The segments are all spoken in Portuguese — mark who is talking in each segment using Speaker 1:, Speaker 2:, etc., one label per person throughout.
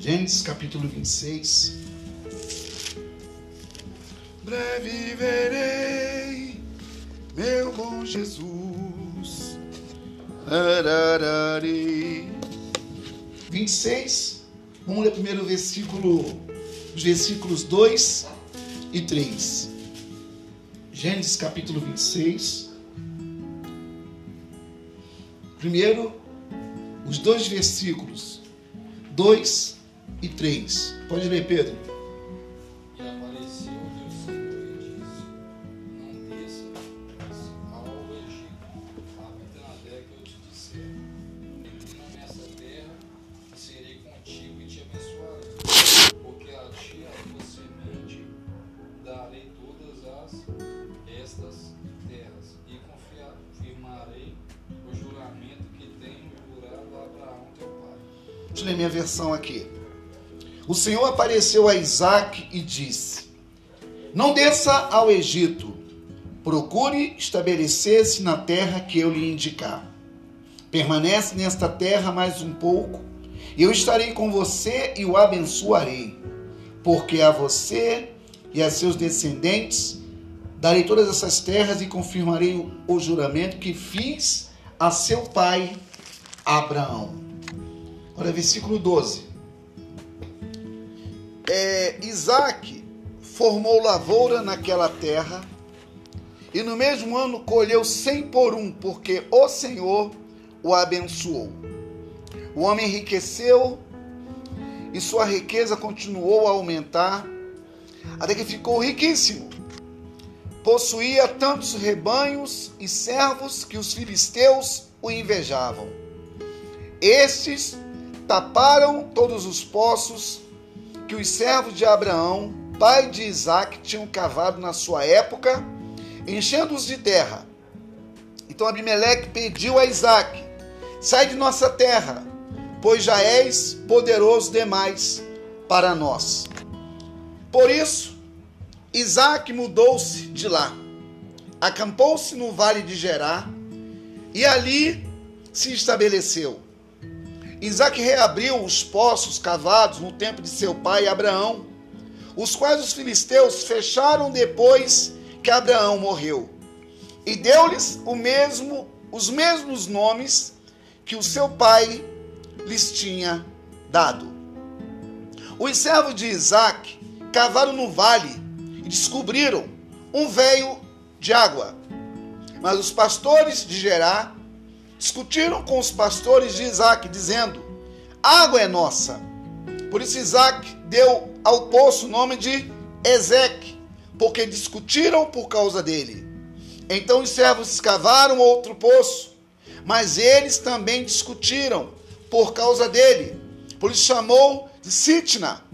Speaker 1: Gênesis capítulo 26.
Speaker 2: Breve verei meu bom Jesus. Ararari.
Speaker 1: 26. Vamos ler primeiro o versículo, os versículos 2 e 3. Gênesis capítulo 26. Primeiro, os dois versículos 2 e 3. Pode ler, Pedro.
Speaker 3: Apareceu a
Speaker 1: Isaac e disse: Não desça ao Egito, procure estabelecer-se na terra que eu lhe indicar. Permanece nesta terra mais um pouco, eu estarei com você e o abençoarei, porque a você e a seus descendentes darei todas essas terras e confirmarei o, o juramento que fiz a seu pai Abraão. Olha, versículo 12. É, Isaac formou lavoura naquela terra e no mesmo ano colheu cem por um, porque o Senhor o abençoou. O homem enriqueceu e sua riqueza continuou a aumentar até que ficou riquíssimo. Possuía tantos rebanhos e servos que os filisteus o invejavam. Estes taparam todos os poços que os servos de Abraão, pai de Isaac, tinham cavado na sua época, enchendo-os de terra. Então Abimeleque pediu a Isaac: Sai de nossa terra, pois já és poderoso demais para nós. Por isso, Isaac mudou-se de lá, acampou-se no vale de Gerá e ali se estabeleceu. Isaac reabriu os poços cavados no tempo de seu pai Abraão, os quais os filisteus fecharam depois que Abraão morreu, e deu-lhes mesmo, os mesmos nomes que o seu pai lhes tinha dado. Os servos de Isaac cavaram no vale e descobriram um veio de água. Mas os pastores de Gerá discutiram com os pastores de Isaac, dizendo: Água é nossa. Por isso Isaac deu ao poço o nome de Ezeque, porque discutiram por causa dele. Então os servos escavaram outro poço, mas eles também discutiram por causa dele. Por isso chamou de Sitna.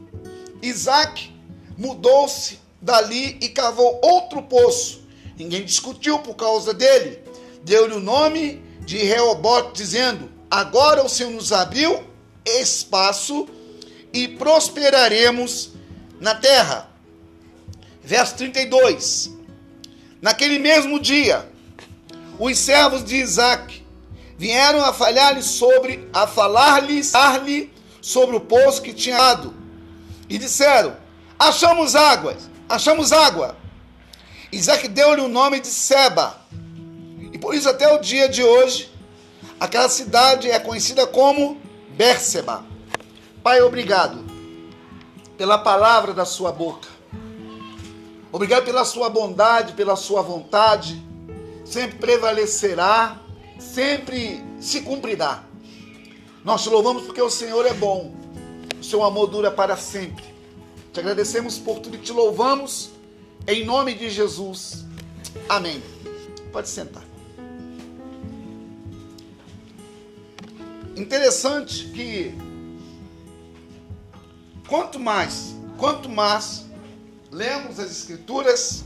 Speaker 1: Isaac mudou-se dali e cavou outro poço. Ninguém discutiu por causa dele. Deu-lhe o nome de Reobote, dizendo: Agora o Senhor nos abriu espaço e prosperaremos na terra. Verso 32. Naquele mesmo dia, os servos de Isaac vieram a falhar-lhe sobre a falar-lhe falar-lhe sobre o poço que tinha dado e disseram: Achamos águas, achamos água. Isaac deu-lhe o nome de Seba. Por isso até o dia de hoje, aquela cidade é conhecida como Berseba. Pai, obrigado pela palavra da sua boca. Obrigado pela sua bondade, pela sua vontade. Sempre prevalecerá, sempre se cumprirá. Nós te louvamos porque o Senhor é bom. O seu amor dura para sempre. Te agradecemos por tudo e te louvamos em nome de Jesus. Amém. Pode sentar. Interessante que quanto mais, quanto mais lemos as escrituras,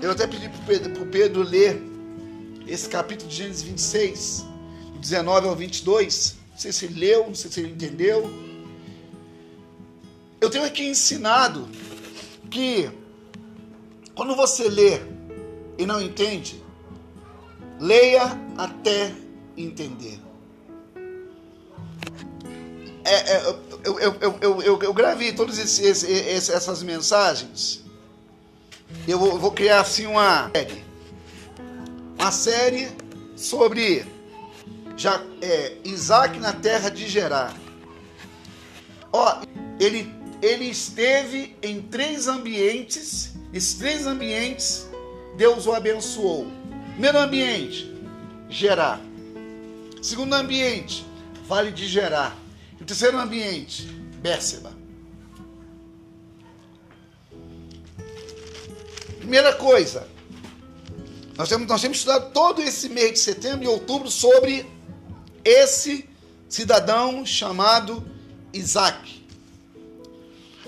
Speaker 1: eu até pedi para o Pedro, Pedro ler esse capítulo de Gênesis 26, 19 ao 22. Não sei se ele leu, não sei se ele entendeu. Eu tenho aqui ensinado que quando você lê e não entende, leia até entender. é, é, eu, eu, eu, eu, eu gravei todas essas mensagens. Eu vou, vou criar assim uma série. Uma série sobre já, é, Isaac na terra de Gerar. Ó, ele, ele esteve em três ambientes. Esses três ambientes, Deus o abençoou. Primeiro ambiente, Gerar. Segundo ambiente, Vale de Gerar. E o terceiro ambiente, Bérseba. Primeira coisa, nós temos, nós temos estudado todo esse mês de setembro e outubro sobre esse cidadão chamado Isaac.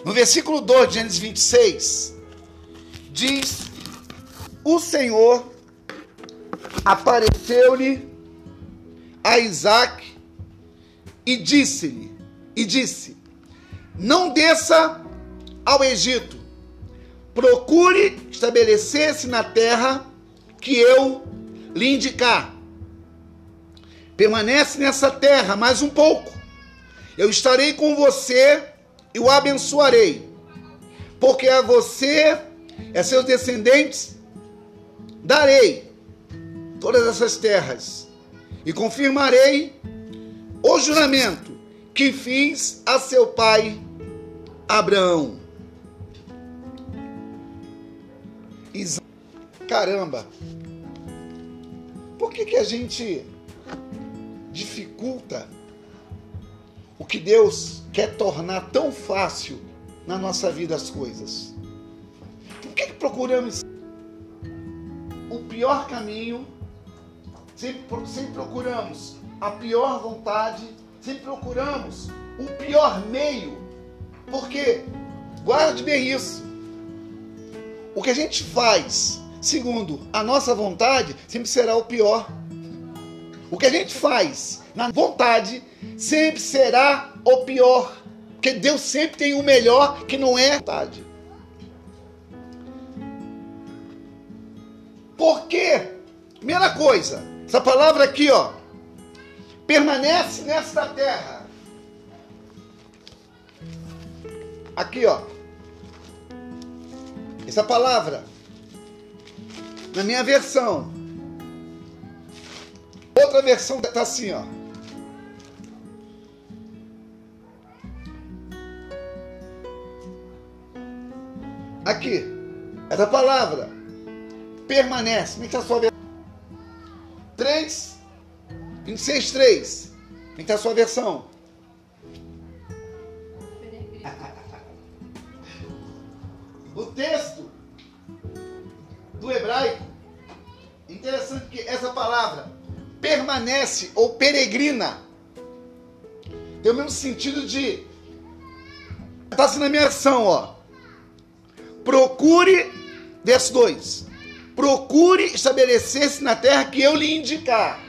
Speaker 1: No versículo 2 de Gênesis 26, diz: O Senhor apareceu-lhe a Isaac e disse-lhe, e disse: Não desça ao Egito, procure estabelecer-se na terra que eu lhe indicar. Permanece nessa terra mais um pouco. Eu estarei com você e o abençoarei. Porque a você e a seus descendentes darei todas essas terras e confirmarei o juramento que fiz a seu pai Abraão. Caramba! Por que, que a gente dificulta o que Deus quer tornar tão fácil na nossa vida as coisas. Por que, que procuramos o pior caminho? Sempre, sempre procuramos a pior vontade, sempre procuramos o pior meio. Porque, guarde bem isso, o que a gente faz segundo a nossa vontade sempre será o pior. O que a gente faz na vontade sempre será o pior. Porque Deus sempre tem o melhor que não é vontade. Por quê? Primeira coisa, essa palavra aqui, ó, permanece nesta terra. Aqui, ó. Essa palavra, na minha versão, Outra versão está assim, ó. Aqui, essa palavra permanece. Como é está a sua versão? 3, 26, 3. Como é que a sua versão? O texto do hebraico, interessante que essa palavra permanece ou peregrina. Tem o mesmo sentido de. Está assim na minha ação, ó. Procure, verso 2. Procure estabelecer-se na terra que eu lhe indicar.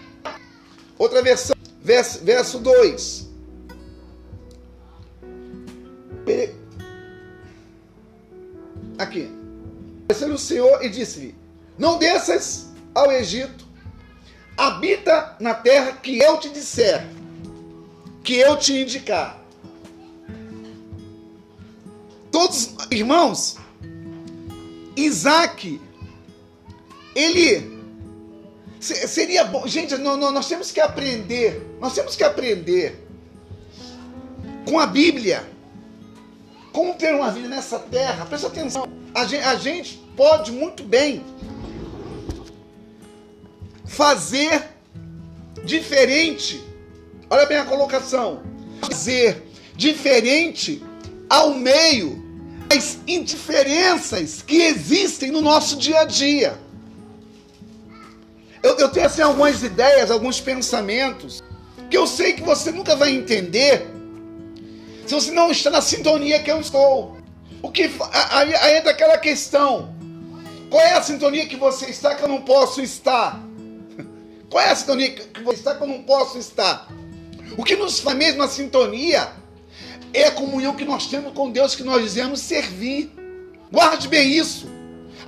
Speaker 1: Outra versão, verso, verso 2. Pere... Aqui. Apareceu o Senhor e disse-lhe: Não desças ao Egito habita na terra que eu te disser, que eu te indicar. Todos, irmãos, Isaac, ele seria bom. Gente, nós temos que aprender, nós temos que aprender com a Bíblia como ter uma vida nessa terra. Presta atenção, a gente, a gente pode muito bem fazer diferente. Olha bem a colocação. Fazer diferente ao meio das indiferenças que existem no nosso dia a dia. Eu, eu tenho assim algumas ideias, alguns pensamentos que eu sei que você nunca vai entender se você não está na sintonia que eu estou. O que aí, aí entra aquela questão: qual é a sintonia que você está que eu não posso estar? Qual é a sintonia que você está que eu não posso estar? O que nos faz mesmo a sintonia é a comunhão que nós temos com Deus, que nós dizemos servir. Guarde bem isso.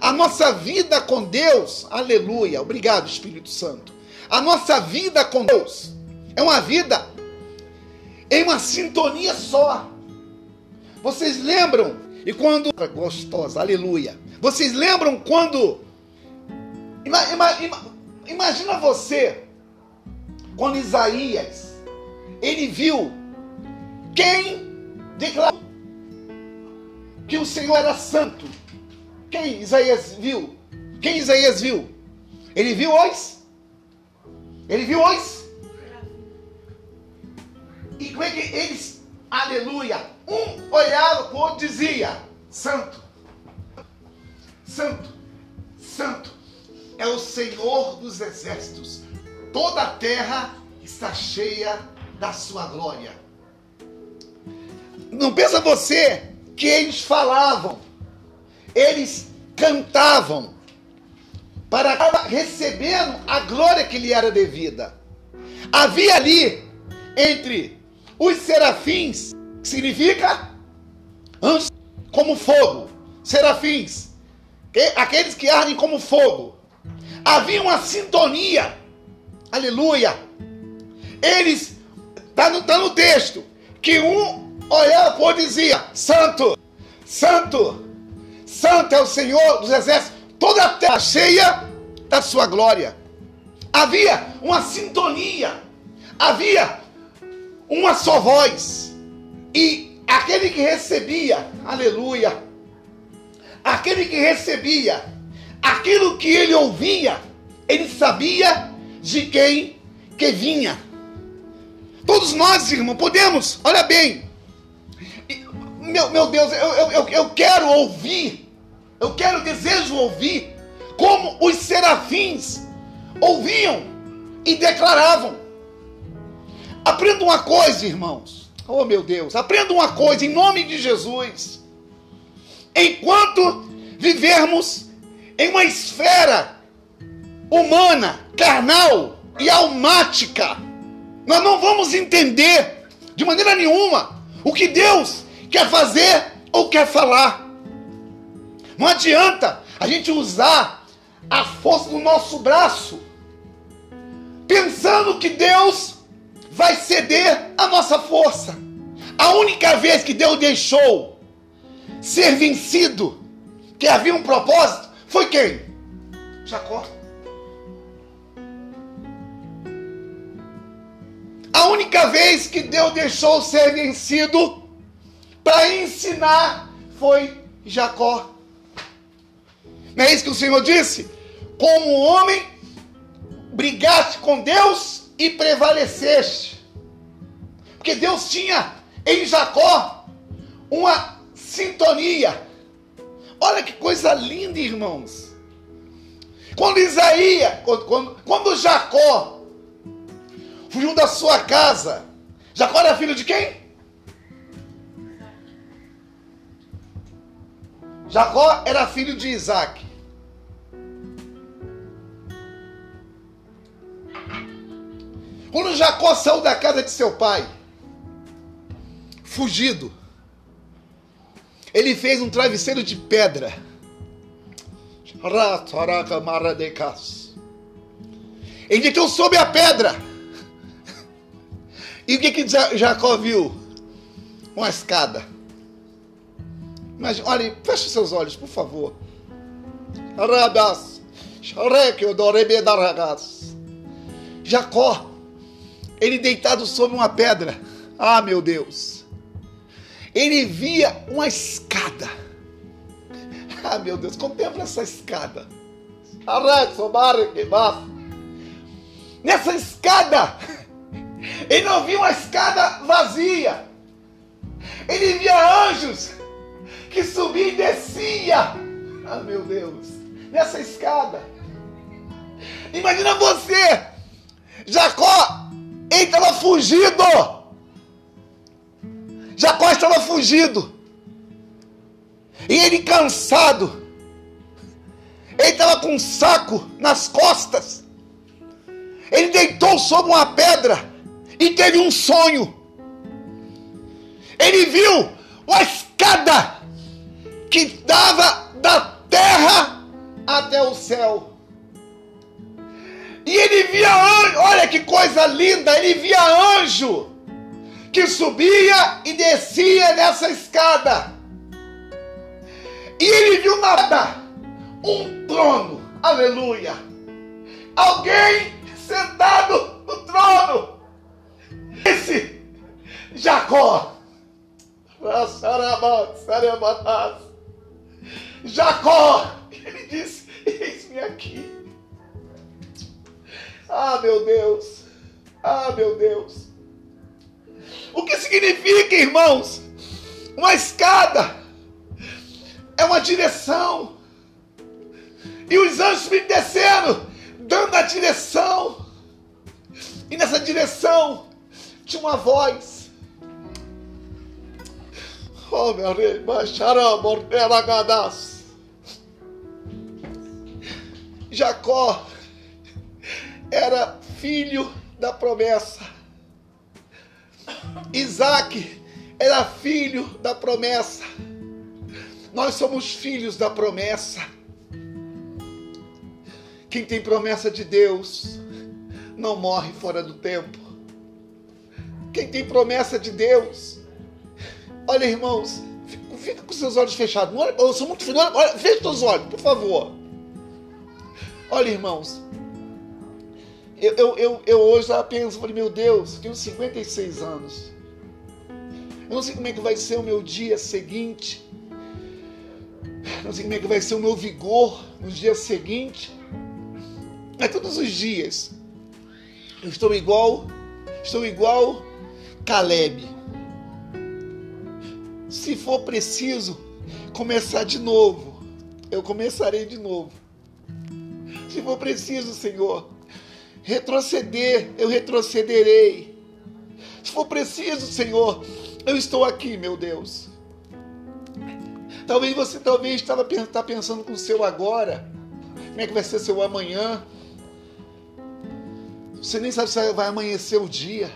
Speaker 1: A nossa vida com Deus, aleluia, obrigado Espírito Santo. A nossa vida com Deus é uma vida em uma sintonia só. Vocês lembram? E quando. Gostosa, aleluia. Vocês lembram quando. Ima, ima, ima, imagina você, quando Isaías, ele viu quem declarou que o Senhor era santo. Quem Isaías viu? Quem Isaías viu? Ele viu os? Ele viu os? E como é que eles, aleluia, um olhava para o outro dizia: Santo, Santo, Santo é o Senhor dos exércitos. Toda a terra está cheia da sua glória. Não pensa você que eles falavam, eles cantavam, para recebendo a glória que lhe era devida. Havia ali entre os serafins, que significa como fogo, serafins, aqueles que ardem como fogo. Havia uma sintonia, aleluia. Eles, está no, tá no texto, que um olhava por dizia: Santo, Santo, Santo é o Senhor dos exércitos toda a terra cheia da sua glória. Havia uma sintonia, havia uma só voz. E aquele que recebia, aleluia, aquele que recebia aquilo que ele ouvia, ele sabia de quem que vinha. Todos nós, irmão, podemos, olha bem, meu, meu Deus, eu, eu, eu quero ouvir eu quero, desejo ouvir como os serafins ouviam e declaravam. Aprenda uma coisa, irmãos. Oh, meu Deus, aprenda uma coisa em nome de Jesus. Enquanto vivermos em uma esfera humana, carnal e almática, nós não vamos entender de maneira nenhuma o que Deus quer fazer ou quer falar. Não adianta a gente usar a força do nosso braço pensando que Deus vai ceder a nossa força. A única vez que Deus deixou ser vencido, que havia um propósito, foi quem? Jacó. A única vez que Deus deixou ser vencido para ensinar foi Jacó. Não é isso que o Senhor disse? Como homem, brigaste com Deus e prevaleceste. Porque Deus tinha em Jacó uma sintonia. Olha que coisa linda, irmãos. Quando Isaías, quando, quando, quando Jacó fugiu da sua casa, Jacó era filho de quem? Jacó era filho de Isaac. Quando Jacó saiu da casa de seu pai, fugido, ele fez um travesseiro de pedra. Ele deitou sob a pedra. E o que, que Jacó viu? Uma escada. Mas olhe, feche seus olhos, por favor. Jacó, ele deitado sobre uma pedra. Ah, meu Deus. Ele via uma escada. Ah, meu Deus, contempla essa escada. Nessa escada, ele não via uma escada vazia. Ele via anjos que subia e descia. Ah, meu Deus, nessa escada. Imagina você, Jacó, ele estava fugido. Jacó estava fugido. E ele cansado. Ele estava com um saco nas costas. Ele deitou sobre uma pedra e teve um sonho. Ele viu uma escada que dava da terra até o céu. E ele via anjo, olha que coisa linda, ele via anjo que subia e descia nessa escada. E ele viu nada, um trono, aleluia. Alguém sentado no trono. Esse Jacó. Jacó, ele disse: Eis-me aqui. Ah, meu Deus. Ah, meu Deus. O que significa, irmãos? Uma escada é uma direção. E os anjos me descendo, dando a direção. E nessa direção tinha uma voz. Oh, meu rei, baixará, mordera, gadas. Jacó era filho da promessa. Isaac era filho da promessa. Nós somos filhos da promessa. Quem tem promessa de Deus não morre fora do tempo. Quem tem promessa de Deus, olha irmãos, fica com seus olhos fechados. Olha, eu sou muito filho, olha, fecha os olhos, por favor. Olha irmãos, eu, eu, eu, eu hoje já penso, falei, meu Deus, tenho 56 anos. Eu não sei como é que vai ser o meu dia seguinte. Não sei como é que vai ser o meu vigor no dia seguinte. Mas todos os dias eu estou igual, estou igual Caleb. Se for preciso começar de novo, eu começarei de novo. Se for preciso, Senhor, retroceder, eu retrocederei. Se for preciso, Senhor, eu estou aqui, meu Deus. Talvez você talvez estava tá pensando com o seu agora. Como é que vai ser seu amanhã? Você nem sabe se vai amanhecer o dia.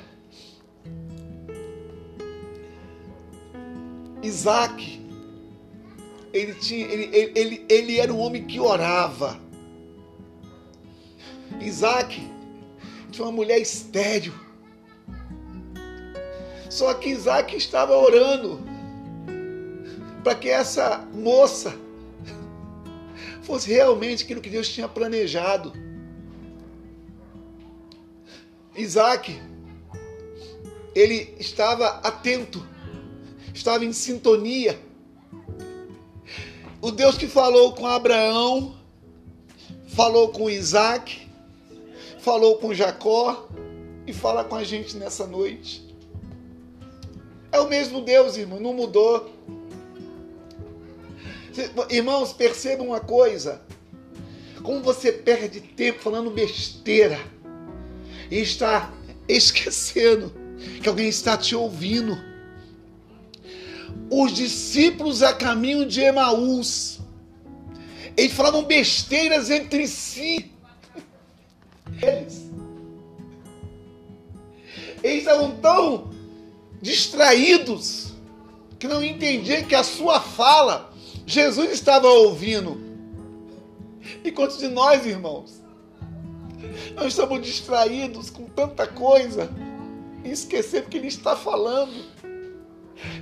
Speaker 1: Isaac, ele, tinha, ele, ele, ele, ele era um homem que orava. Isaac tinha uma mulher estéril. Só que Isaac estava orando para que essa moça fosse realmente aquilo que Deus tinha planejado. Isaac, ele estava atento, estava em sintonia. O Deus que falou com Abraão, falou com Isaac, falou com Jacó e fala com a gente nessa noite. É o mesmo Deus, irmão, não mudou. Irmãos, percebam uma coisa. Como você perde tempo falando besteira e está esquecendo que alguém está te ouvindo. Os discípulos a caminho de Emaús, eles falavam besteiras entre si eles. Eles estavam tão distraídos que não entendiam que a sua fala Jesus estava ouvindo. E quantos de nós, irmãos, nós estamos distraídos com tanta coisa e esquecemos que Ele está falando.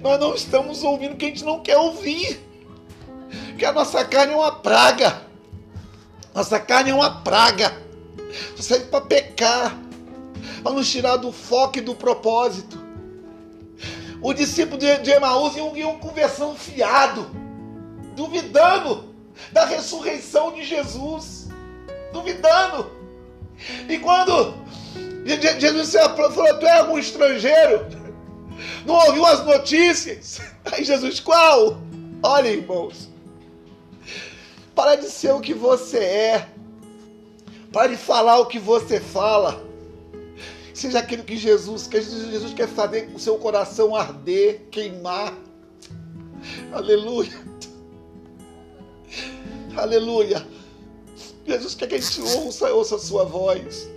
Speaker 1: Nós não estamos ouvindo o que a gente não quer ouvir. Porque a nossa carne é uma praga. Nossa carne é uma praga serve para pecar, para nos tirar do foco e do propósito. O discípulo de, de Emaús iam, iam conversando fiado, duvidando da ressurreição de Jesus, duvidando. E quando Jesus falou, tu é algum estrangeiro? Não ouviu as notícias? Aí Jesus, qual? Olha, irmãos, para de ser o que você é. Pare de falar o que você fala. Seja aquilo que Jesus quer. Jesus quer fazer o seu coração arder, queimar. Aleluia. Aleluia. Jesus quer que a gente ouça, ouça a sua voz.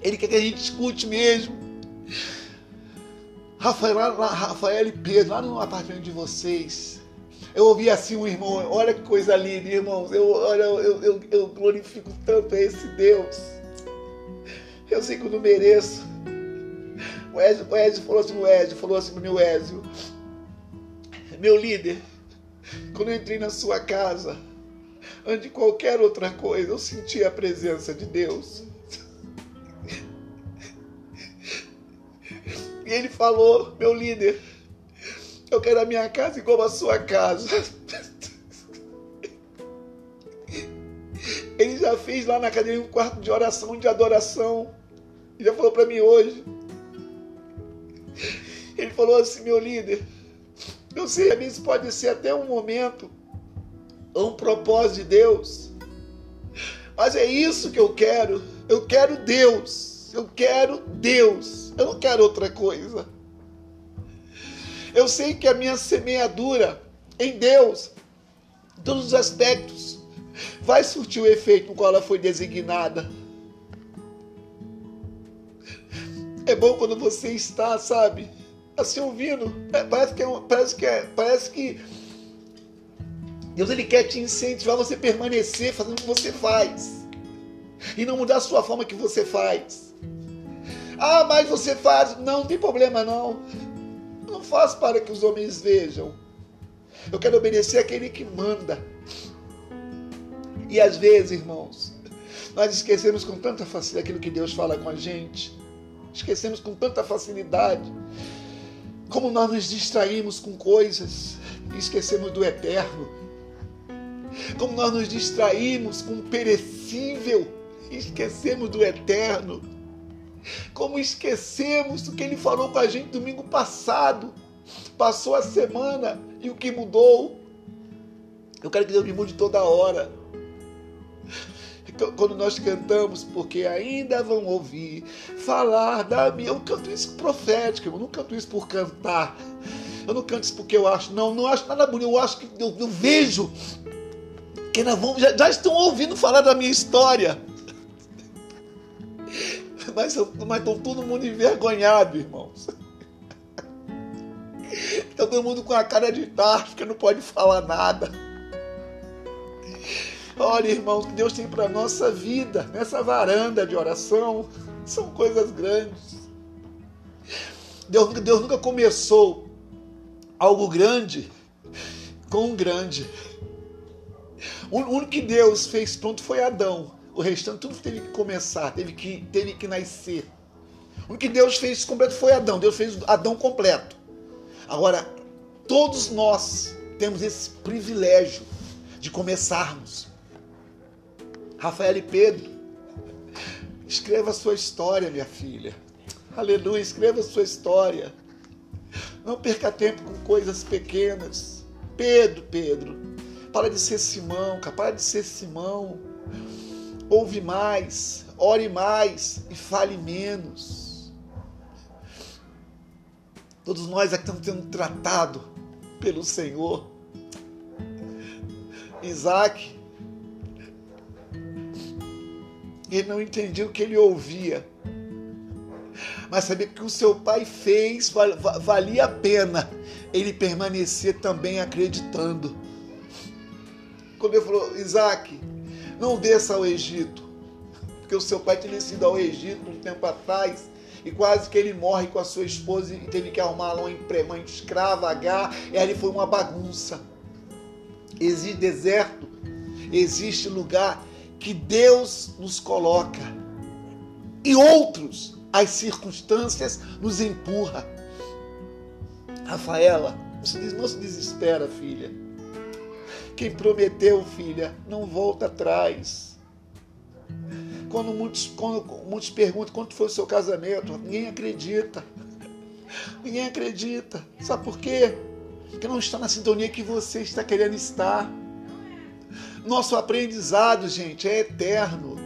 Speaker 1: Ele quer que a gente escute mesmo. Rafael, Rafael e Pedro, lá no apartamento de vocês. Eu ouvi assim um irmão, olha que coisa linda, irmãos. Eu, olha, eu, eu, eu glorifico tanto a esse Deus. Eu sei que eu não mereço, O Ezio, o Ezio falou assim, o Ezio falou assim meu Ezio, meu líder, quando eu entrei na sua casa, antes de qualquer outra coisa, eu senti a presença de Deus. E ele falou, meu líder, eu quero a minha casa igual a sua casa. Ele já fez lá na academia um quarto de oração, de adoração. Ele já falou para mim hoje. Ele falou assim, meu líder, eu sei, a isso pode ser até um momento, um propósito de Deus. Mas é isso que eu quero. Eu quero Deus. Eu quero Deus. Eu não quero outra coisa. Eu sei que a minha semeadura em Deus, todos os aspectos, vai surtir o efeito no qual ela foi designada. É bom quando você está, sabe, assim ouvindo. É, parece que é, parece que é, parece que Deus ele quer te incentivar você permanecer fazendo o que você faz e não mudar a sua forma que você faz. Ah, mas você faz, não, não tem problema não faz para que os homens vejam. Eu quero obedecer aquele que manda. E às vezes, irmãos, nós esquecemos com tanta facilidade aquilo que Deus fala com a gente. Esquecemos com tanta facilidade. Como nós nos distraímos com coisas e esquecemos do eterno. Como nós nos distraímos com o perecível e esquecemos do eterno. Como esquecemos do que ele falou com a gente domingo passado. Passou a semana e o que mudou? Eu quero que Deus me mude toda hora. Quando nós cantamos, porque ainda vão ouvir falar da minha. Eu canto isso profético, eu não canto isso por cantar. Eu não canto isso porque eu acho, não, não acho nada bonito, eu acho que eu, eu vejo que vão, já, já estão ouvindo falar da minha história mas, estão todo mundo envergonhado, irmãos. Está todo mundo com a cara de tarde, não pode falar nada. Olha, irmão, o que Deus tem para nossa vida, nessa varanda de oração, são coisas grandes. Deus, Deus nunca começou algo grande com um grande. O único que Deus fez pronto foi Adão. O restante tudo teve que começar, teve que, teve que nascer. O que Deus fez completo foi Adão. Deus fez Adão completo. Agora, todos nós temos esse privilégio de começarmos. Rafael e Pedro, escreva a sua história, minha filha. Aleluia, escreva a sua história. Não perca tempo com coisas pequenas. Pedro, Pedro, para de ser Simão, para de ser Simão ouve mais, ore mais e fale menos. Todos nós aqui estamos sendo tratados pelo Senhor. Isaac, ele não entendia o que ele ouvia, mas sabia que o seu pai fez valia a pena ele permanecer também acreditando. Quando ele falou, Isaac, não desça ao Egito, porque o seu pai tinha sido ao Egito um tempo atrás e quase que ele morre com a sua esposa e teve que arrumar uma escrava H, e ali foi uma bagunça. Existe deserto, existe lugar que Deus nos coloca e outros as circunstâncias nos empurra. Rafaela, não se desespera, filha. Quem prometeu, filha, não volta atrás. Quando muitos, quando muitos perguntam quanto foi o seu casamento, ninguém acredita. Ninguém acredita. Sabe por quê? Porque não está na sintonia que você está querendo estar. Nosso aprendizado, gente, é eterno.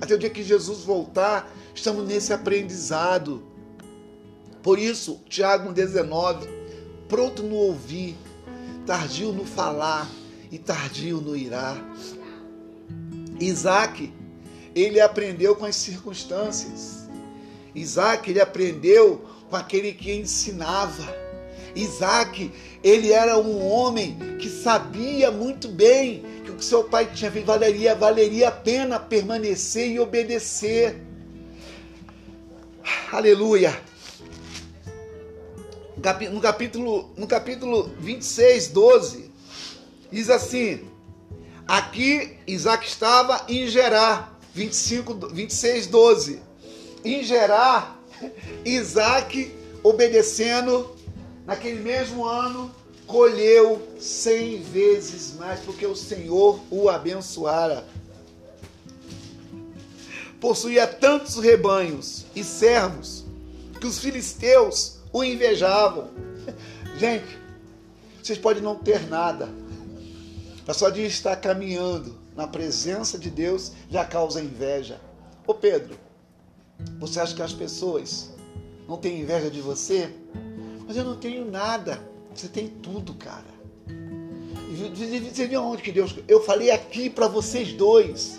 Speaker 1: Até o dia que Jesus voltar, estamos nesse aprendizado. Por isso, Tiago 19, pronto no ouvir, tardio no falar, e tardio no irá. Isaac, ele aprendeu com as circunstâncias. Isaac, ele aprendeu com aquele que ensinava. Isaac, ele era um homem que sabia muito bem que o que seu pai tinha feito valeria, valeria a pena permanecer e obedecer. Aleluia. no capítulo, no capítulo 26, 12, diz assim: Aqui Isaac estava em Gerar, 25, 26, 12. Em Gerar, Isaac, obedecendo, naquele mesmo ano, colheu cem vezes mais, porque o Senhor o abençoara. Possuía tantos rebanhos e servos que os filisteus o invejavam. Gente, vocês podem não ter nada, mas só de estar caminhando na presença de Deus já causa inveja. Ô Pedro, você acha que as pessoas não têm inveja de você? Mas eu não tenho nada. Você tem tudo, cara. Você viu onde que Deus. Eu falei aqui para vocês dois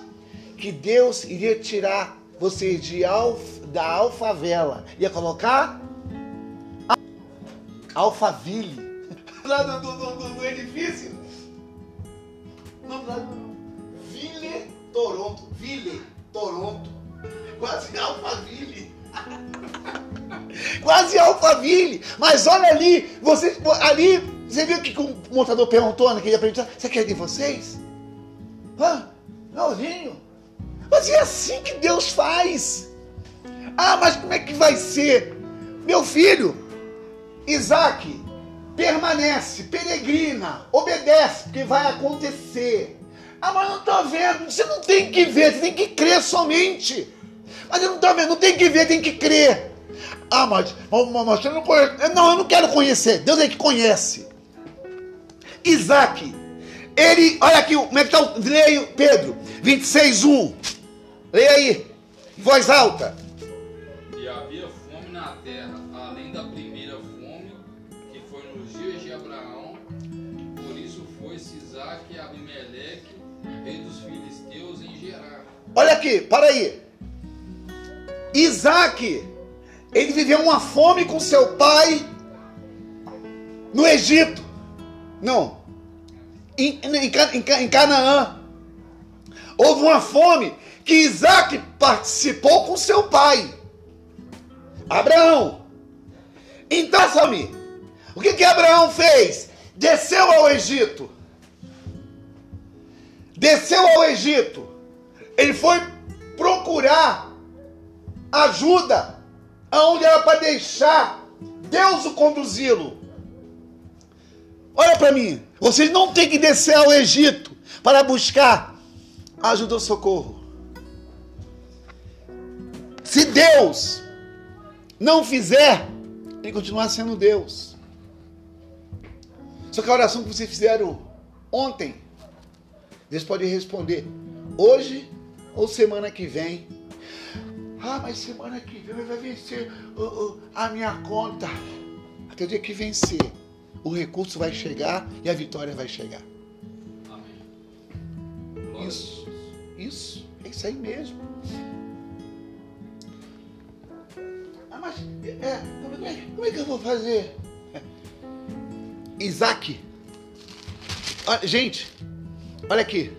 Speaker 1: que Deus iria tirar vocês de alf, da alfavela, ia colocar Alphaville. Lá do, do, do, do edifício. Lá Ville Toronto. Ville Toronto. Quase Alphaville. Quase Alphaville. Mas olha ali, você, ali, você viu que o montador perguntou naquele aprendizado? Você quer de vocês? Hã? Novinho? Mas é assim que Deus faz. Ah, mas como é que vai ser? Meu filho, Isaac, permanece, peregrina, obedece, porque vai acontecer. Ah, mas não estou vendo. Você não tem que ver, você tem que crer somente. Mas eu não estou vendo, não tem que ver, tem que crer. Ah, mas, mas você não conhece. Não, eu não quero conhecer. Deus é que conhece. Isaac, ele, olha aqui, como é que está o. Leia, Pedro, 26, 1. Leia aí, em voz alta. Olha aqui, para aí. Isaac, ele viveu uma fome com seu pai no Egito. Não, em, em, em, Canaã. Houve uma fome que Isaac participou com seu pai, Abraão. Então, Sami, o que, que Abraão fez? Desceu ao Egito. Desceu ao Egito. Ele foi procurar ajuda aonde era para deixar Deus o conduzi-lo. Olha para mim, vocês não têm que descer ao Egito para buscar ajuda ou socorro. Se Deus não fizer, ele continuar sendo Deus. Só que a oração que vocês fizeram ontem, Deus pode responder hoje ou semana que vem. Ah, mas semana que vem vai vencer uh, uh, a minha conta. Até o dia que vencer, o recurso vai chegar e a vitória vai chegar.
Speaker 3: Amém.
Speaker 1: Isso, isso, é isso aí mesmo. mas é, como, é, como é que eu vou fazer? Isaac. Olha, gente, olha aqui.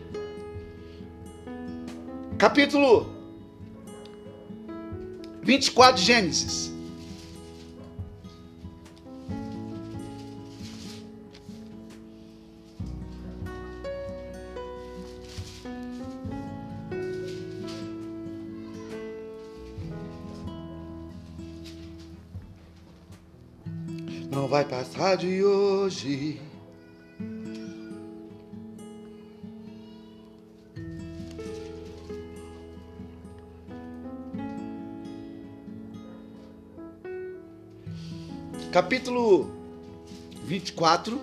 Speaker 1: Capítulo 24 de Gênesis. não vai passar de hoje. Capítulo 24.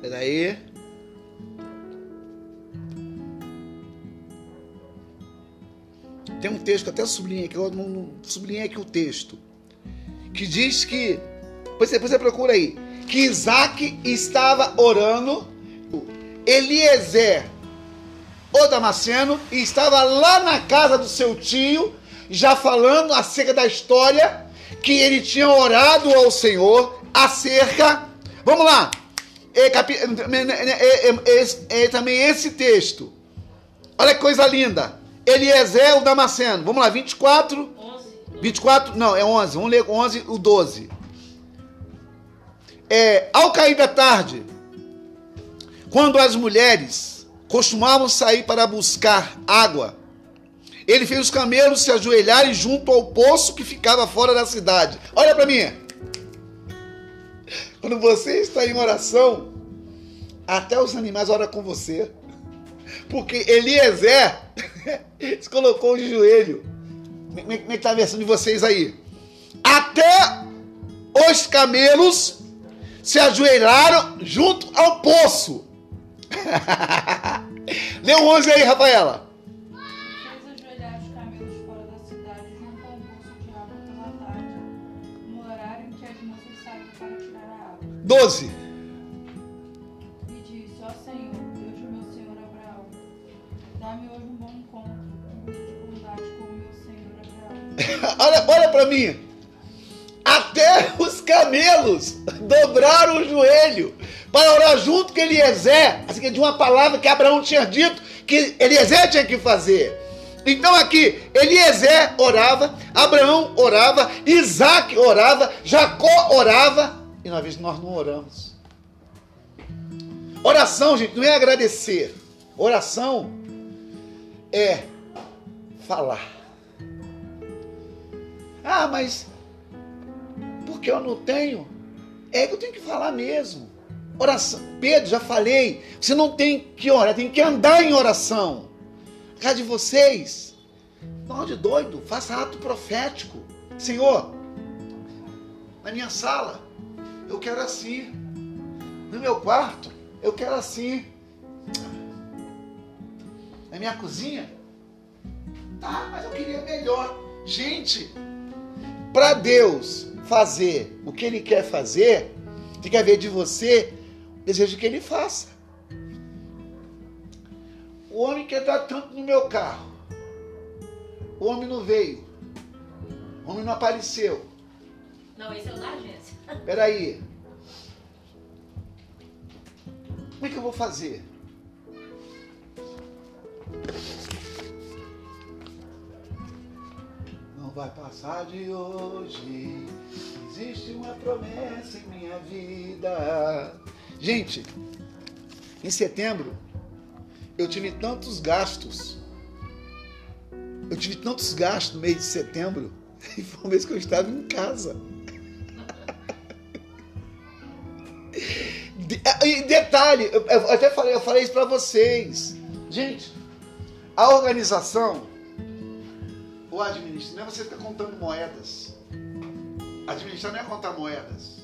Speaker 1: Peraí. Tem um texto até sublinhei aqui, eu não, não sublinhei aqui o texto, que diz que, você, você procura aí, que Isaac estava orando, Eliezer, o Damasceno, e estava lá na casa do seu tio, já falando acerca da história que ele tinha orado ao Senhor acerca. Vamos lá, é, capi, também esse texto Olha que coisa linda. Eliezer, o Damasceno. Vamos lá, 24.
Speaker 4: 11.
Speaker 1: 24, não, é 11. Vamos ler 11, o 12. É, ao cair da tarde, quando as mulheres costumavam sair para buscar água, ele fez os camelos se ajoelharem junto ao poço que ficava fora da cidade. Olha para mim. Quando você está em oração, até os animais oram com você. Porque Eliezer se colocou de joelho. Como é que está a versão de vocês aí? Até os camelos se ajoelharam junto ao poço. Lê o 11 aí, Rafaela.
Speaker 5: Um.
Speaker 1: 12.
Speaker 5: E disse: Ó Senhor, Deus de meu senhor Abraão, dá-me hoje um bom encontro, um de bondade com o meu senhor Abraão.
Speaker 1: olha, olha para mim. Até os camelos dobraram o joelho para orar junto com Eliezer, assim de uma palavra que Abraão tinha dito que Eliezer tinha que fazer. Então aqui, Eliezer orava, Abraão orava, Isaac orava, Jacó orava, e nós, nós não oramos. Oração, gente, não é agradecer. Oração é falar. Ah, mas porque eu não tenho? É que eu tenho que falar mesmo. Oração. Pedro, já falei. Você não tem que orar, tem que andar em oração. Cá de vocês. Não de doido, faça ato profético. Senhor, na minha sala, eu quero assim. No meu quarto, eu quero assim. Na minha cozinha, tá, mas eu queria melhor. Gente, para Deus fazer o que Ele quer fazer, tem que haver de você o desejo que Ele faça. O homem quer dar tanto no meu carro. O homem não veio. O homem não apareceu.
Speaker 4: Não, esse é o da agência.
Speaker 1: Peraí. Como é que eu vou fazer? Vai passar de hoje. Existe uma promessa em minha vida. Gente, em setembro eu tive tantos gastos. Eu tive tantos gastos no mês de setembro. E foi o mês que eu estava em casa. E detalhe, eu até falei, eu falei isso para vocês. Gente, a organização, o administrar, não é você ficar contando moedas. Administrar não é contar moedas.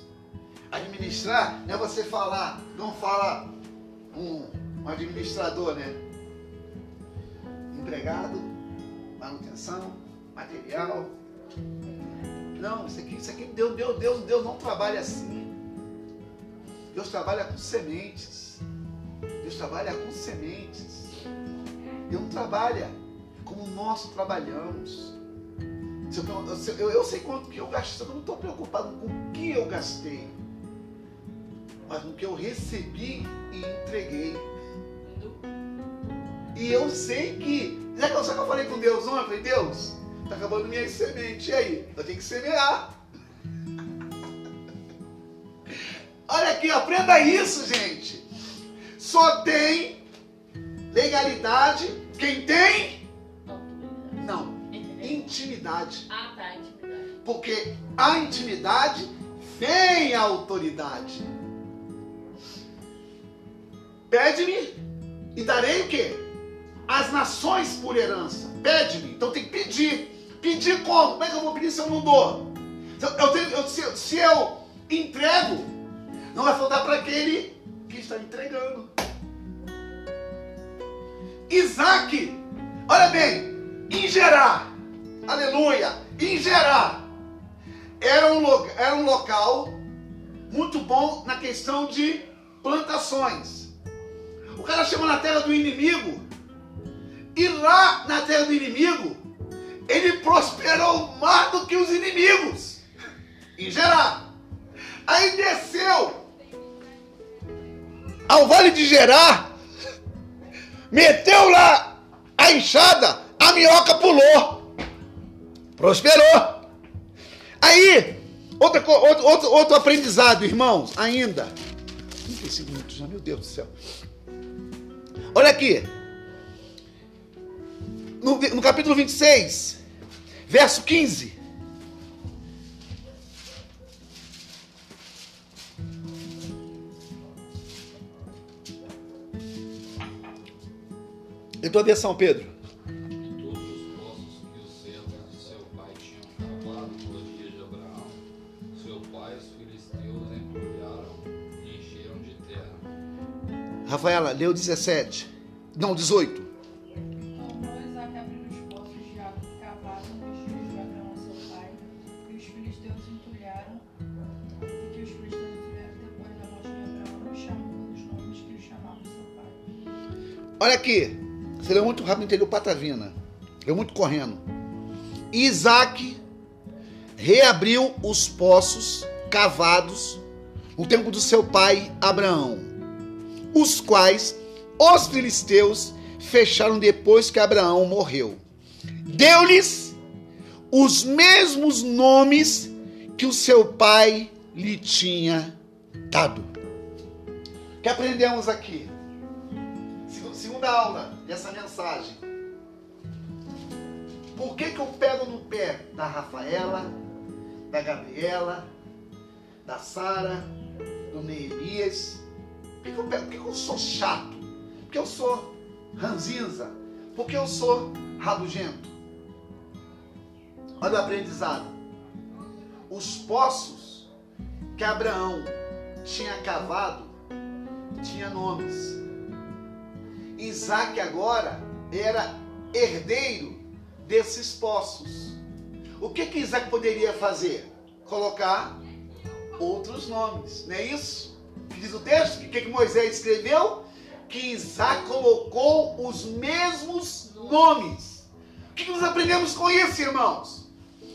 Speaker 1: Administrar não é você falar, não fala um, um administrador, né? Empregado, manutenção, material. Não, isso aqui, isso aqui Deus, Deus, Deus, Deus não trabalha assim. Deus trabalha com sementes. Deus trabalha com sementes. Deus não trabalha como nós trabalhamos. Eu, eu- eu sei quanto que eu gastei, eu não estou preocupado com o que eu gastei, mas com o que eu recebi e entreguei. E eu sei que. Já que eu, sabe que eu falei com Deus ontem? Eu falei, Deus, tá acabando minhas sementes. E aí? Eu tenho que semear. Olha aqui, aprenda isso, gente. Só tem legalidade quem tem. Intimidade.
Speaker 4: Ah, tá, intimidade.
Speaker 1: Porque a intimidade vem a autoridade. Pede-me e darei o quê? As nações por herança. Pede-me. Então tem que pedir. Pedir como? Como é que eu vou pedir se eu não dou? Se eu, eu tenho- eu- se, se eu entrego, não vai faltar para aquele que está entregando. Isaac, olha bem, em Gerar, aleluia, em Gerar, era um, era um local muito bom na questão de plantações. O cara chegou na terra do inimigo e lá na terra do inimigo ele prosperou mais do que os inimigos em Gerar. Aí desceu ao vale de Gerar, meteu lá a enxada, a minhoca pulou. Prosperou. Aí, outra, outro, outro, outro aprendizado, irmãos, ainda. 35 minutos já, meu Deus do céu. Olha aqui. No, no capítulo 26, verso 15. Eu tua versão, Pedro.
Speaker 3: Que
Speaker 5: lhe chamavam seu pai.
Speaker 1: Olha aqui. Você leu muito rápido, entendeu patavina. Leu muito correndo. Isaac reabriu os poços cavados no tempo do seu pai Abraão, os quais os filisteus fecharam depois que Abraão morreu. Deu-lhes os mesmos nomes que o seu pai lhe tinha dado. O que aprendemos aqui? Segu- Segunda aula dessa mensagem. Por que, que eu pego no pé da Rafaela, da Gabriela, da Sara, do Neemias? Por que, eu? Por que eu sou chato? Porque eu sou ranzinza? Porque eu sou rabugento? Olha o aprendizado. Os poços que Abraão tinha cavado tinha nomes. Isaac agora era herdeiro desses poços. O que que Isaac poderia fazer? Colocar outros nomes, não é isso? Diz o texto? Que, que Moisés escreveu? Que Isaac colocou os mesmos nomes. O que, que nós aprendemos com isso, irmãos?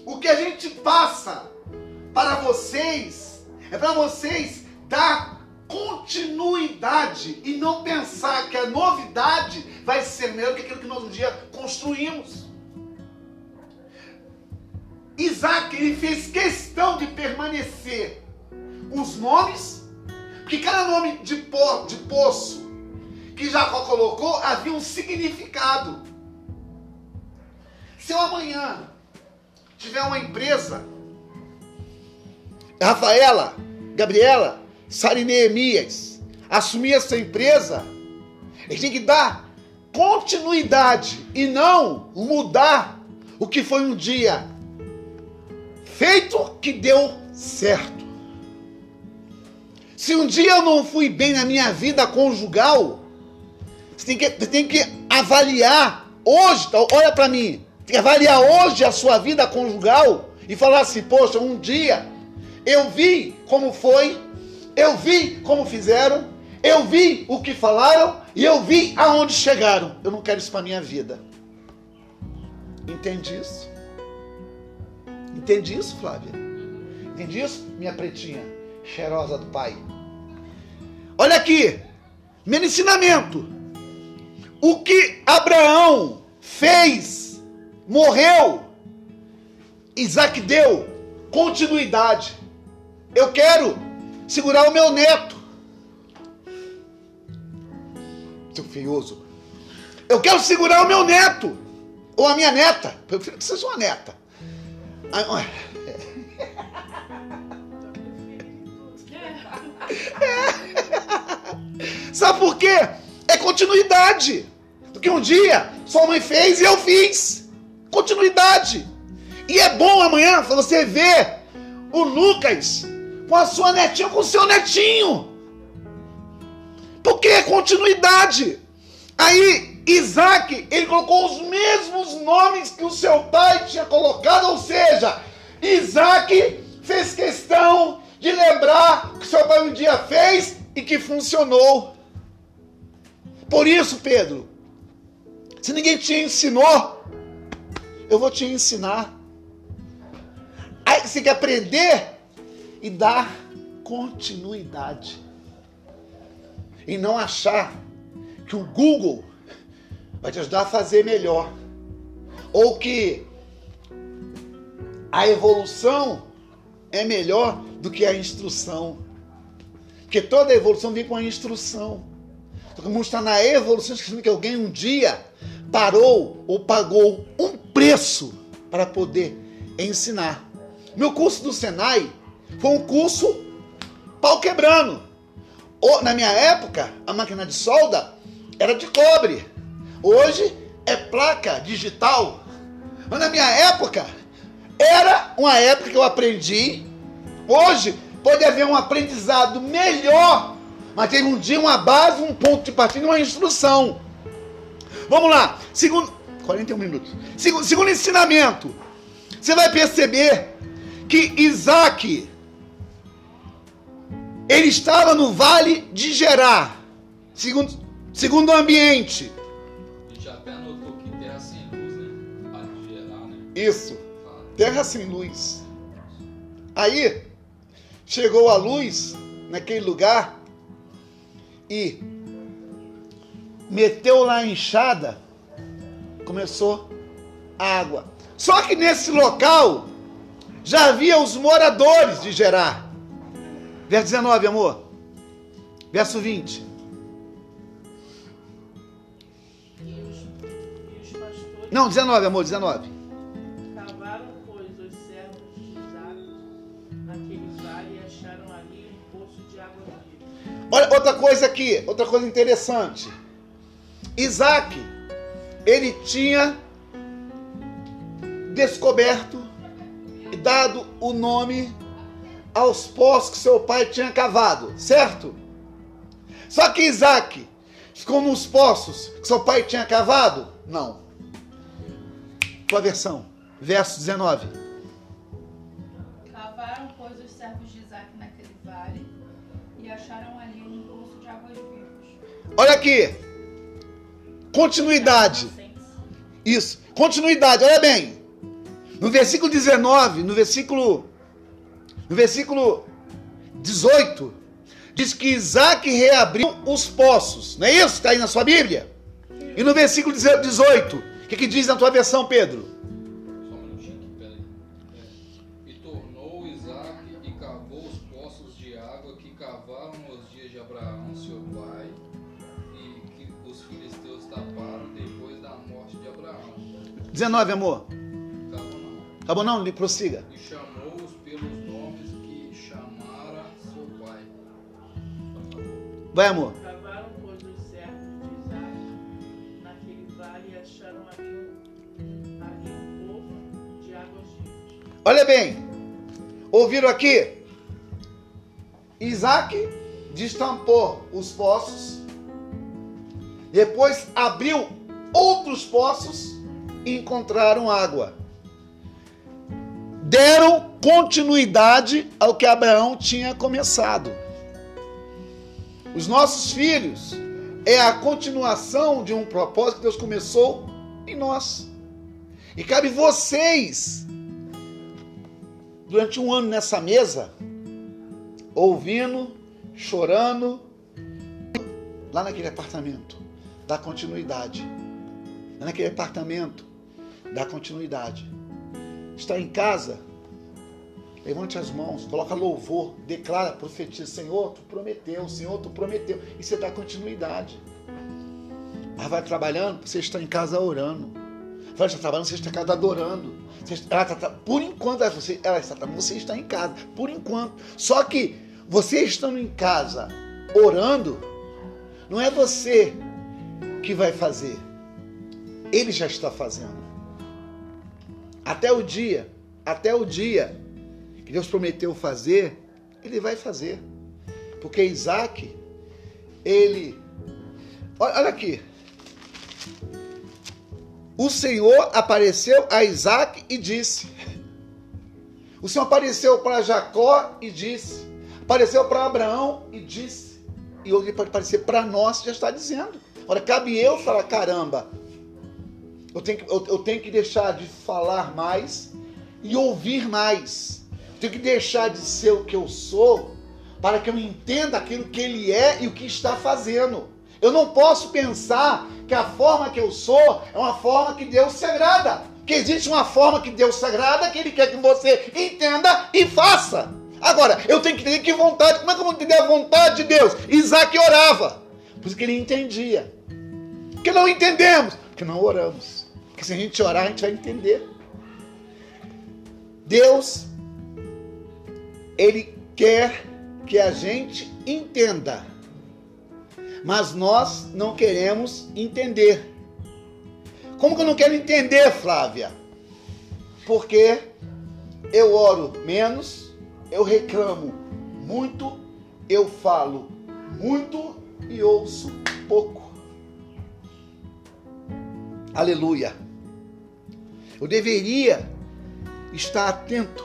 Speaker 1: O que a gente passa para vocês é para vocês dar continuidade e não pensar que a novidade vai ser melhor que aquilo que nós um dia construímos. Isaac ele fez questão de permanecer os nomes, porque cada nome de, po, de poço que Jacó colocou havia um significado. Se eu amanhã tiver uma empresa, Rafaela, Gabriela, Sara e Neemias, assumir essa empresa, eles têm que dar continuidade e não mudar o que foi um dia feito que deu certo. Se um dia eu não fui bem na minha vida conjugal, você tem que, você tem que avaliar hoje, tá? olha para mim, tem que avaliar hoje a sua vida conjugal e falar assim, poxa, um dia eu vi como foi, eu vi como fizeram, eu vi o que falaram e eu vi aonde chegaram. Eu não quero isso para minha vida. Entende isso? Entende isso, Flávia? Entende isso, minha pretinha cheirosa do pai? Olha aqui, meu ensinamento. O que Abraão fez, morreu, Isaac deu continuidade. Eu quero segurar o meu neto. Seu feioso. Eu quero segurar o meu neto. Ou a minha neta. Eu prefiro que seja uma neta. Sabe por quê? É continuidade. Do que um dia sua mãe fez e eu fiz. Continuidade. E é bom amanhã você ver o Lucas com a sua netinha, com o seu netinho. Porque é continuidade. Aí Isaac, ele colocou os mesmos nomes que o seu pai tinha colocado, ou seja, Isaac fez questão de lembrar que seu pai um dia fez e que funcionou. Por isso, Pedro, se ninguém te ensinou, eu vou te ensinar. Aí você tem que aprender e dar continuidade. E não achar que o Google vai te ajudar a fazer melhor. Ou que a evolução é melhor do que a instrução. Porque toda evolução vem com a instrução. Então, como está na evolução, esquecendo que alguém um dia parou ou pagou um preço para poder ensinar. Meu curso do Senai foi um curso pau quebrando. Na minha época, a máquina de solda era de cobre. Hoje é placa digital. Mas na minha época, era uma época que eu aprendi. Hoje pode haver um aprendizado melhor, mas tem um dia uma base, um ponto de partida, uma instrução. Vamos lá. Segundo, 41 minutos. Segundo, segundo ensinamento, você vai perceber que Isaac ele estava no vale de Gerar, segundo, segundo o ambiente.
Speaker 3: A gente até anotou que terra sem luz, né? Vale de Gerar, né?
Speaker 1: Isso, terra sem luz. Aí chegou a luz naquele lugar e meteu lá a enxada, começou a água. Só que nesse local já havia os moradores de Gerar. Verso 19, amor. Verso 20.
Speaker 6: E os, e os pastores
Speaker 1: Não, 19, amor, 19. Olha outra coisa aqui, outra coisa interessante. Isaac, ele tinha descoberto e dado o nome aos poços que seu pai tinha cavado, certo? Só que Isaac ficou nos poços que seu pai tinha cavado? Não. Tua versão, verso 19. Olha aqui. Continuidade. Isso. Continuidade, olha bem. No versículo 19, no versículo no versículo 18, diz que Isaac reabriu os poços. Não é isso? Está aí na sua Bíblia? E no versículo 18, o que, que diz na tua versão, Pedro? 19, amor.
Speaker 3: Cavou não.
Speaker 1: Tá bom, não? Prossiga.
Speaker 3: E chamou-os pelos nomes que chamara seu pai.
Speaker 1: Vai, amor.
Speaker 6: Cavaram, pois, os servos de Isaac naquele vale e acharam ali um, poço de águas vivas.
Speaker 1: Olha bem. Ouviram aqui? Isaac destampou os poços, depois abriu outros poços encontraram água. Deram continuidade ao que Abraão tinha começado. Os nossos filhos é a continuação de um propósito que Deus começou em nós. E cabe vocês durante um ano nessa mesa, ouvindo, chorando, lá naquele apartamento, dá continuidade. Lá naquele apartamento, dá continuidade. Está em casa, levante as mãos, coloca louvor, declara, profetiza, Senhor, tu prometeu, Senhor, tu prometeu. E você dá continuidade. Mas vai trabalhando, você está em casa orando. Vai estar trabalhando, você está em casa adorando. Ela está, por enquanto, você, ela está, você está em casa, por enquanto. Só que você estando em casa, orando, não é você que vai fazer. Ele já está fazendo. Até o dia, até o dia que Deus prometeu fazer, ele vai fazer. Porque Isaac, ele. Olha aqui. O Senhor apareceu a Isaac e disse. O Senhor apareceu para Jacó e disse. Apareceu para Abraão e disse. E hoje pode aparecer para nós, já está dizendo. Ora, cabe eu falar, caramba, eu tenho, que, eu, eu tenho que deixar de falar mais e ouvir mais. Eu tenho que deixar de ser o que eu sou para que eu entenda aquilo que ele é e o que está fazendo. Eu não posso pensar que a forma que eu sou é uma forma que Deus se agrada. Que existe uma forma que Deus se agrada, que Ele quer que você entenda e faça. Agora, eu tenho que entender que vontade. Como é que eu vou entender a vontade de Deus? Isaac orava. Por isso que ele entendia. Porque não entendemos. Porque não oramos. Porque se a gente orar, a gente vai entender. Deus, Ele quer que a gente entenda. Mas nós não queremos entender. Como que eu não quero entender, Flávia? Porque eu oro menos, eu reclamo muito, eu falo muito e ouço pouco. Aleluia. Eu deveria estar atento.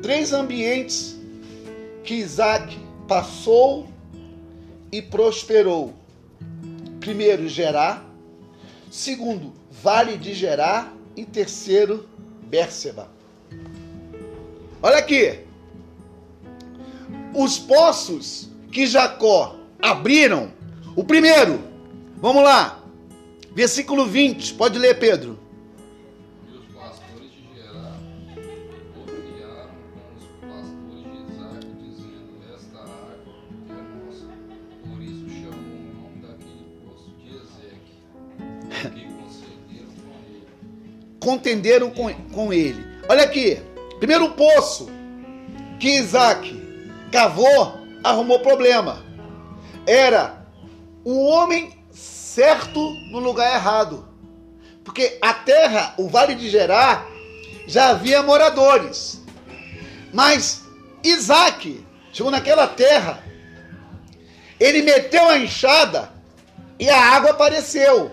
Speaker 1: Três ambientes que Isaac passou e prosperou. Primeiro, Gerá. Segundo, Vale de Gerá. E terceiro, Bérseba. Olha aqui. Os poços que Jacó abriram. O primeiro, vamos lá. Versículo 20, pode ler, Pedro.
Speaker 3: Os pastores de Gerar confiaram com os pastores de Isaac, dizendo: Esta água nossa. Por isso chamou o nome daquele poço de Ezeque, que concederam com ele.
Speaker 1: contenderam com, com ele. Olha aqui, primeiro poço que Isaac cavou, arrumou problema. Era o homem certo no lugar errado. Porque a terra, o vale de Gerar, já havia moradores. Mas Isaac chegou naquela terra, ele meteu a enxada e a água apareceu.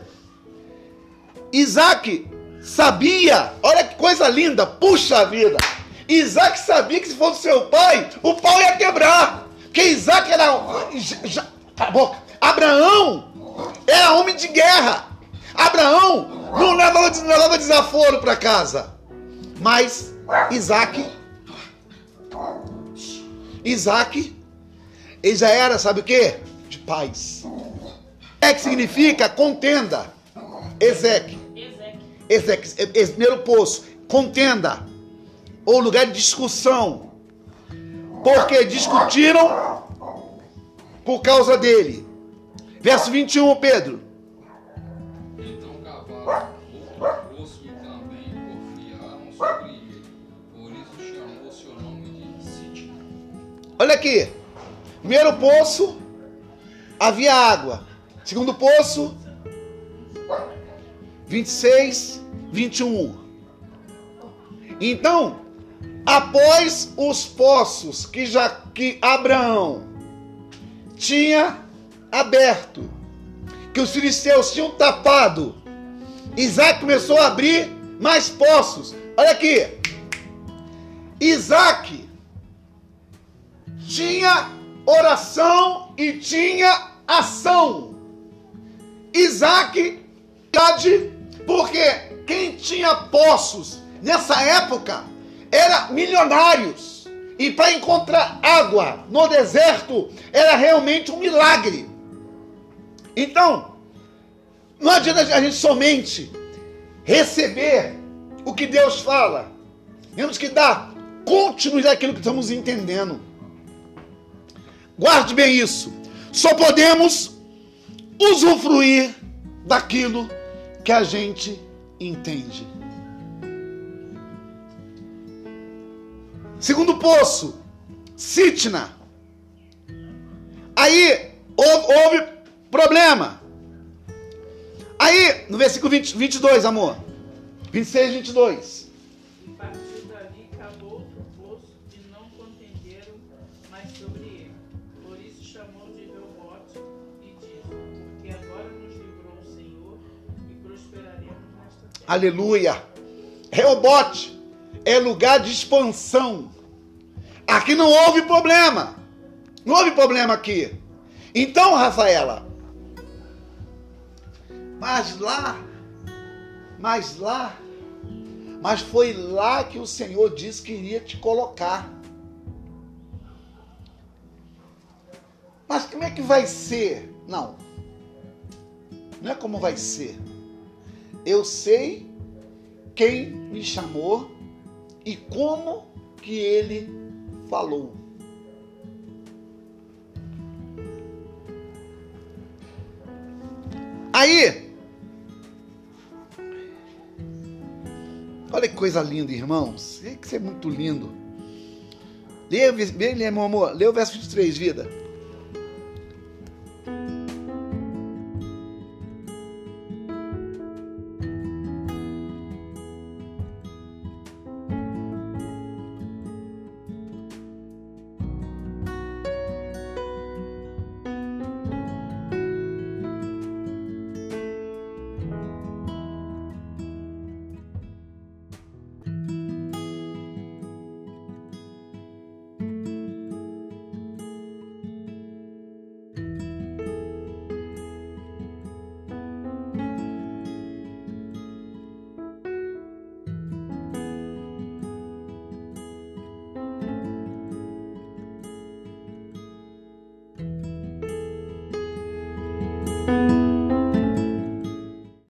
Speaker 1: Isaac sabia, olha que coisa linda, puxa vida. Isaac sabia que se fosse seu pai, o pau ia quebrar. Porque Isaac era. Cala a boca. Abraão era homem de guerra. Abraão não levava, não levava desaforo para casa. Mas Isaac. Isaac, ele já era, sabe o que? De paz. É que significa contenda. Ezeque.
Speaker 4: Ezequiel,
Speaker 1: é- é- primeiro poço, contenda, ou lugar de discussão, porque discutiram por causa dele. Verso 21, Pedro.
Speaker 3: Então cavaram outro poço e também confiaram sobre ele. Por isso chamou seu nome de Sítio.
Speaker 1: Olha aqui. Primeiro poço, havia água. Segundo poço, 26, 21. Então, após os poços que já que Abraão tinha aberto, que os filisteus tinham tapado, Isaac começou a abrir mais poços. Olha aqui. Isaac tinha oração e tinha ação. Isaac, porque quem tinha poços nessa época era milionários. E para encontrar água no deserto era realmente um milagre. Então, não adianta a gente somente receber o que Deus fala. Temos que dar continuidade àquilo que estamos entendendo. Guarde bem isso. Só podemos usufruir daquilo que a gente entende. Segundo poço, Sitna. Aí houve, problema. Aí, no versículo 20, 22, amor. 26, 22.
Speaker 6: Partiu dali, cavou outro poço e não contenderam mais sobre ele. Por isso chamou de Reobote e disse: Porque agora nos livrou o Senhor e prosperaremos nesta terra.
Speaker 1: Aleluia. Reobote é lugar de expansão. Aqui não houve problema. Não houve problema aqui. Então, Rafaela, mas lá, mas lá, mas foi lá que o Senhor disse que iria te colocar. Mas como é que vai ser? Não. Não é como vai ser. Eu sei quem me chamou e como que ele falou. Aí, olha que coisa linda, irmãos. Isso é muito lindo. Leia, leia, meu amor, lê o verso 23, vida.